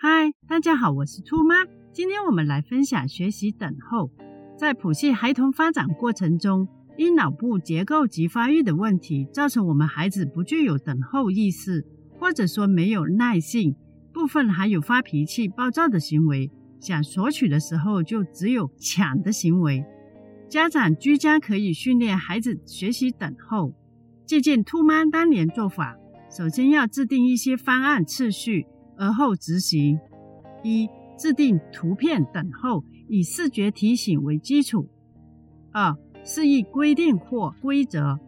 嗨，大家好，我是兔妈。今天我们来分享学习等候。在谱系孩童发展过程中，因脑部结构及发育的问题，造成我们孩子不具有等候意识，或者说没有耐性，部分还有发脾气、暴躁的行为。想索取的时候，就只有抢的行为。家长居家可以训练孩子学习等候，借鉴兔妈当年做法。首先要制定一些方案次序。而后执行：一、制定图片等候，以视觉提醒为基础；二、示意规定或规则；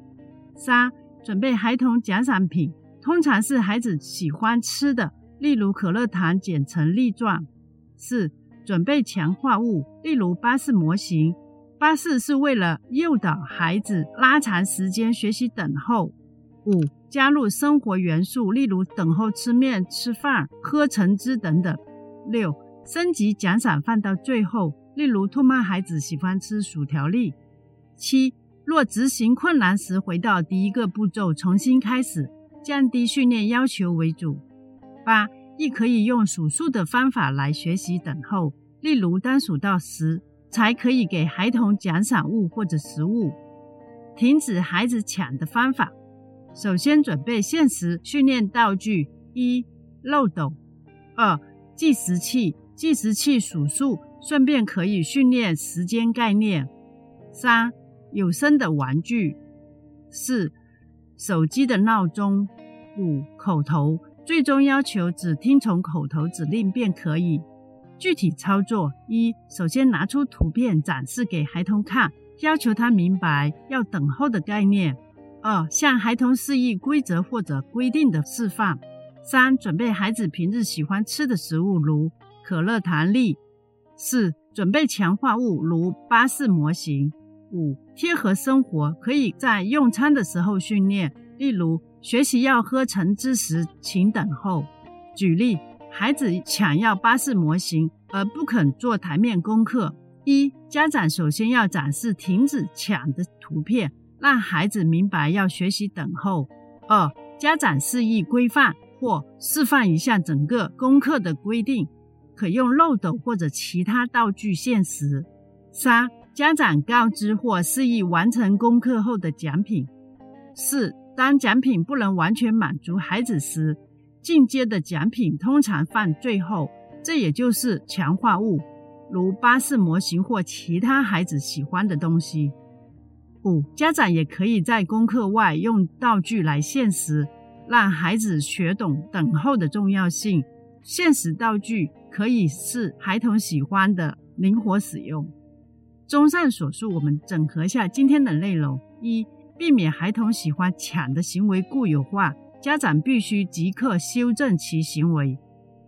三、准备孩童奖赏品，通常是孩子喜欢吃的，例如可乐糖剪成粒状；四、准备强化物，例如巴士模型。巴士是为了诱导孩子拉长时间学习等候。五、加入生活元素，例如等候吃面、吃饭、喝橙汁等等。六、升级奖赏放到最后，例如兔妈孩子喜欢吃薯条粒。七、若执行困难时，回到第一个步骤重新开始，降低训练要求为主。八、亦可以用数数的方法来学习等候，例如当数到十才可以给孩童奖赏物或者食物。停止孩子抢的方法。首先准备现实训练道具：一、漏斗；二、计时器，计时器数数，顺便可以训练时间概念；三、有声的玩具；四、手机的闹钟；五、口头，最终要求只听从口头指令便可以。具体操作：一、首先拿出图片展示给孩童看，要求他明白要等候的概念。二、向孩童示意规则或者规定的示范。三、准备孩子平日喜欢吃的食物，如可乐糖粒。四、准备强化物，如巴士模型。五、贴合生活，可以在用餐的时候训练，例如学习要喝橙汁时，请等候。举例：孩子抢要巴士模型而不肯做台面功课。一、家长首先要展示停止抢的图片。让孩子明白要学习等候。二、家长示意规范或示范一下整个功课的规定，可用漏斗或者其他道具限时。三、家长告知或示意完成功课后的奖品。四、当奖品不能完全满足孩子时，进阶的奖品通常放最后，这也就是强化物，如巴士模型或其他孩子喜欢的东西。五、家长也可以在功课外用道具来限时，让孩子学懂等候的重要性。限时道具可以是孩童喜欢的，灵活使用。综上所述，我们整合下今天的内容：一、避免孩童喜欢抢的行为固有化，家长必须即刻修正其行为；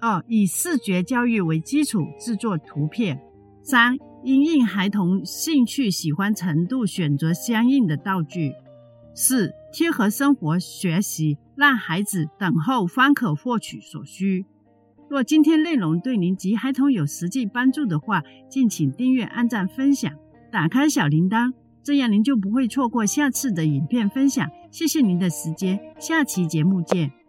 二、以视觉教育为基础制作图片；三。因应孩童兴趣喜欢程度，选择相应的道具。四、贴合生活学习，让孩子等候方可获取所需。若今天内容对您及孩童有实际帮助的话，敬请订阅、按赞、分享，打开小铃铛，这样您就不会错过下次的影片分享。谢谢您的时间，下期节目见。